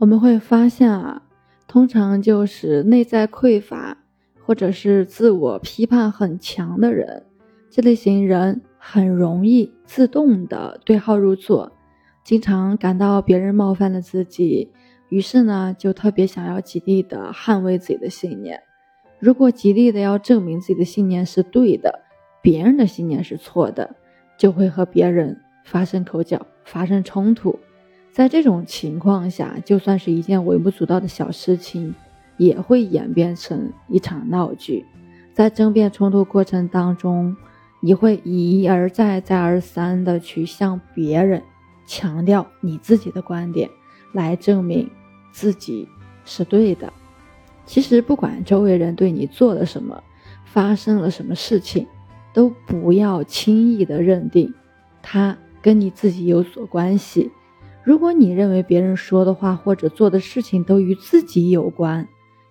我们会发现啊，通常就是内在匮乏或者是自我批判很强的人，这类型人很容易自动的对号入座，经常感到别人冒犯了自己，于是呢就特别想要极力的捍卫自己的信念。如果极力的要证明自己的信念是对的，别人的信念是错的，就会和别人发生口角，发生冲突。在这种情况下，就算是一件微不足道的小事情，也会演变成一场闹剧。在争辩冲突过程当中，你会一而再、再而三的去向别人强调你自己的观点，来证明自己是对的。其实，不管周围人对你做了什么，发生了什么事情，都不要轻易的认定他跟你自己有所关系。如果你认为别人说的话或者做的事情都与自己有关，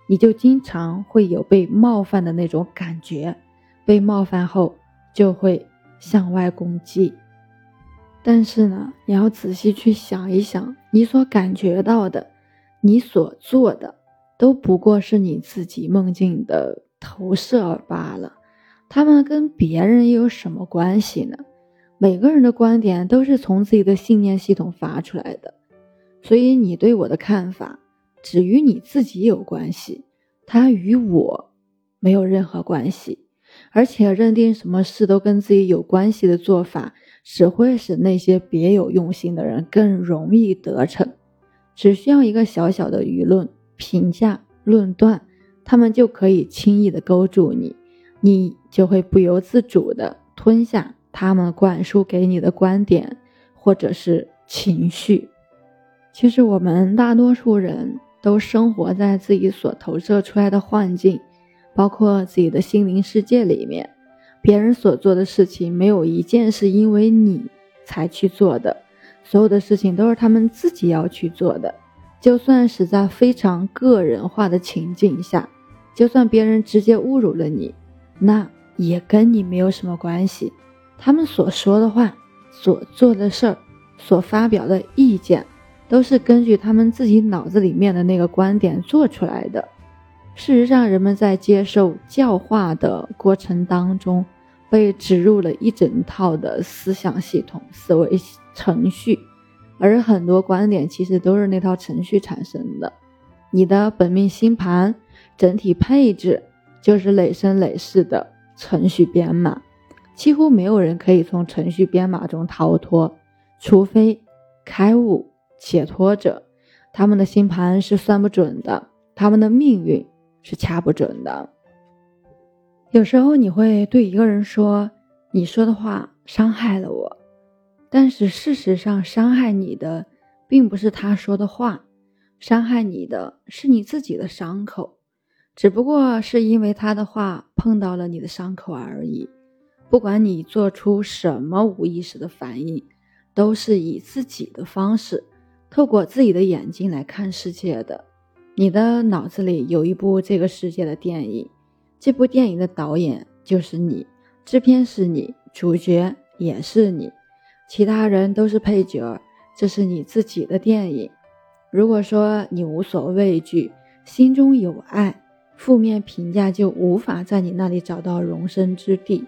你就经常会有被冒犯的那种感觉，被冒犯后就会向外攻击。但是呢，你要仔细去想一想，你所感觉到的，你所做的，都不过是你自己梦境的投射罢了，他们跟别人又有什么关系呢？每个人的观点都是从自己的信念系统发出来的，所以你对我的看法只与你自己有关系，它与我没有任何关系。而且认定什么事都跟自己有关系的做法，只会使那些别有用心的人更容易得逞。只需要一个小小的舆论评价论断，他们就可以轻易的勾住你，你就会不由自主的吞下。他们灌输给你的观点，或者是情绪，其实我们大多数人都生活在自己所投射出来的幻境，包括自己的心灵世界里面。别人所做的事情，没有一件是因为你才去做的，所有的事情都是他们自己要去做的。就算是在非常个人化的情境下，就算别人直接侮辱了你，那也跟你没有什么关系。他们所说的话、所做的事儿、所发表的意见，都是根据他们自己脑子里面的那个观点做出来的。事实上，人们在接受教化的过程当中，被植入了一整套的思想系统、思维程序，而很多观点其实都是那套程序产生的。你的本命星盘整体配置就是累生累世的程序编码。几乎没有人可以从程序编码中逃脱，除非开悟解脱者，他们的星盘是算不准的，他们的命运是掐不准的。有时候你会对一个人说：“你说的话伤害了我。”但是事实上，伤害你的并不是他说的话，伤害你的是你自己的伤口，只不过是因为他的话碰到了你的伤口而已。不管你做出什么无意识的反应，都是以自己的方式，透过自己的眼睛来看世界的。你的脑子里有一部这个世界的电影，这部电影的导演就是你，制片是你，主角也是你，其他人都是配角。这是你自己的电影。如果说你无所畏惧，心中有爱，负面评价就无法在你那里找到容身之地。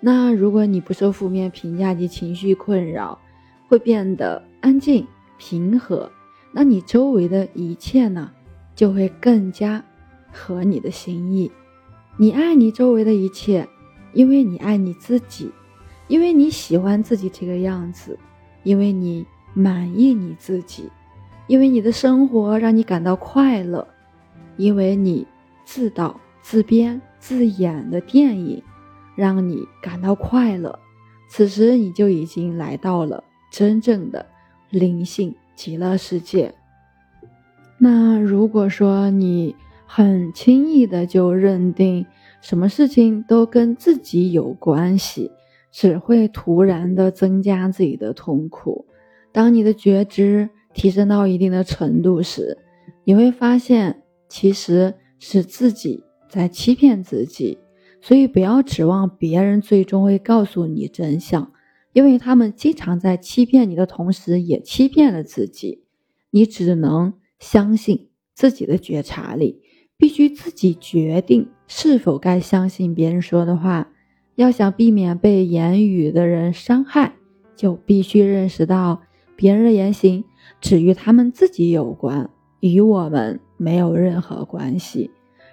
那如果你不受负面评价及情绪困扰，会变得安静平和，那你周围的一切呢，就会更加合你的心意。你爱你周围的一切，因为你爱你自己，因为你喜欢自己这个样子，因为你满意你自己，因为你的生活让你感到快乐，因为你自导自编自演的电影。让你感到快乐，此时你就已经来到了真正的灵性极乐世界。那如果说你很轻易的就认定什么事情都跟自己有关系，只会突然的增加自己的痛苦。当你的觉知提升到一定的程度时，你会发现其实是自己在欺骗自己。所以不要指望别人最终会告诉你真相，因为他们经常在欺骗你的同时，也欺骗了自己。你只能相信自己的觉察力，必须自己决定是否该相信别人说的话。要想避免被言语的人伤害，就必须认识到别人的言行只与他们自己有关，与我们没有任何关系。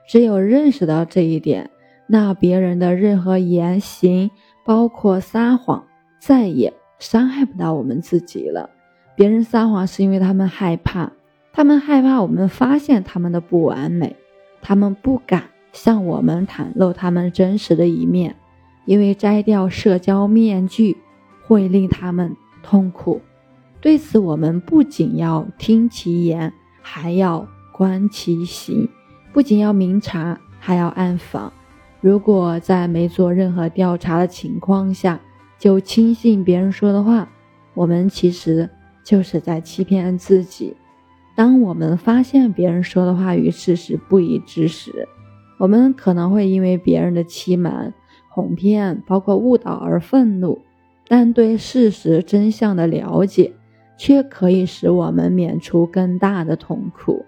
只有认识到这一点，那别人的任何言行，包括撒谎，再也伤害不到我们自己了。别人撒谎是因为他们害怕，他们害怕我们发现他们的不完美，他们不敢向我们袒露他们真实的一面。因为摘掉社交面具会令他们痛苦，对此我们不仅要听其言，还要观其行；不仅要明察，还要暗访。如果在没做任何调查的情况下就轻信别人说的话，我们其实就是在欺骗自己。当我们发现别人说的话与事实不一致时，我们可能会因为别人的欺瞒。哄骗包括误导而愤怒，但对事实真相的了解却可以使我们免除更大的痛苦。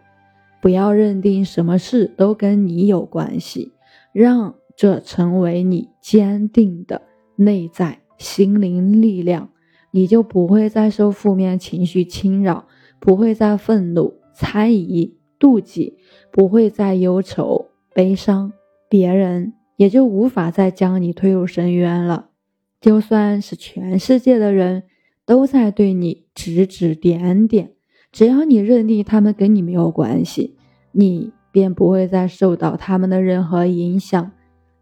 不要认定什么事都跟你有关系，让这成为你坚定的内在心灵力量，你就不会再受负面情绪侵扰，不会再愤怒、猜疑、妒忌，不会再忧愁、悲伤别人。也就无法再将你推入深渊了。就算是全世界的人都在对你指指点点，只要你认定他们跟你没有关系，你便不会再受到他们的任何影响。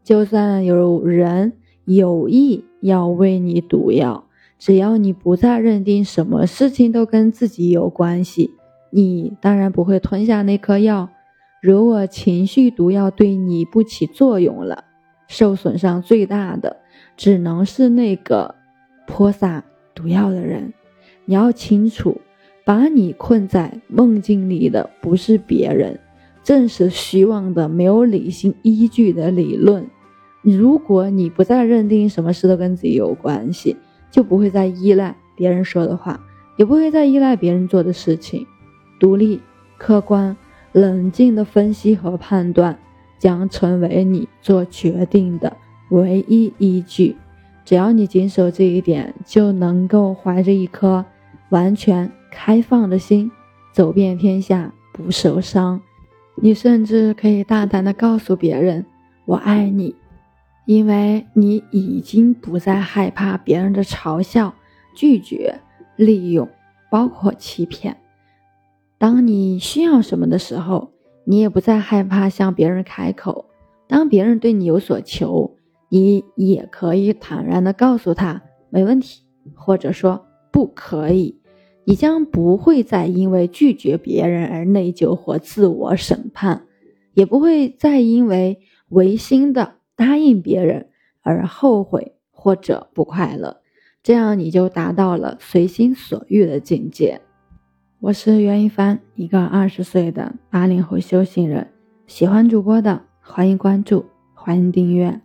就算有人有意要喂你毒药，只要你不再认定什么事情都跟自己有关系，你当然不会吞下那颗药。如果情绪毒药对你不起作用了，受损伤最大的只能是那个泼洒毒药的人。你要清楚，把你困在梦境里的不是别人，正是虚妄的、没有理性依据的理论。如果你不再认定什么事都跟自己有关系，就不会再依赖别人说的话，也不会再依赖别人做的事情，独立、客观。冷静的分析和判断将成为你做决定的唯一依据。只要你谨守这一点，就能够怀着一颗完全开放的心走遍天下，不受伤。你甚至可以大胆的告诉别人：“我爱你”，因为你已经不再害怕别人的嘲笑、拒绝、利用，包括欺骗。当你需要什么的时候，你也不再害怕向别人开口。当别人对你有所求，你也可以坦然地告诉他没问题，或者说不可以。你将不会再因为拒绝别人而内疚或自我审判，也不会再因为违心的答应别人而后悔或者不快乐。这样你就达到了随心所欲的境界。我是袁一帆，一个二十岁的八零后修行人。喜欢主播的，欢迎关注，欢迎订阅。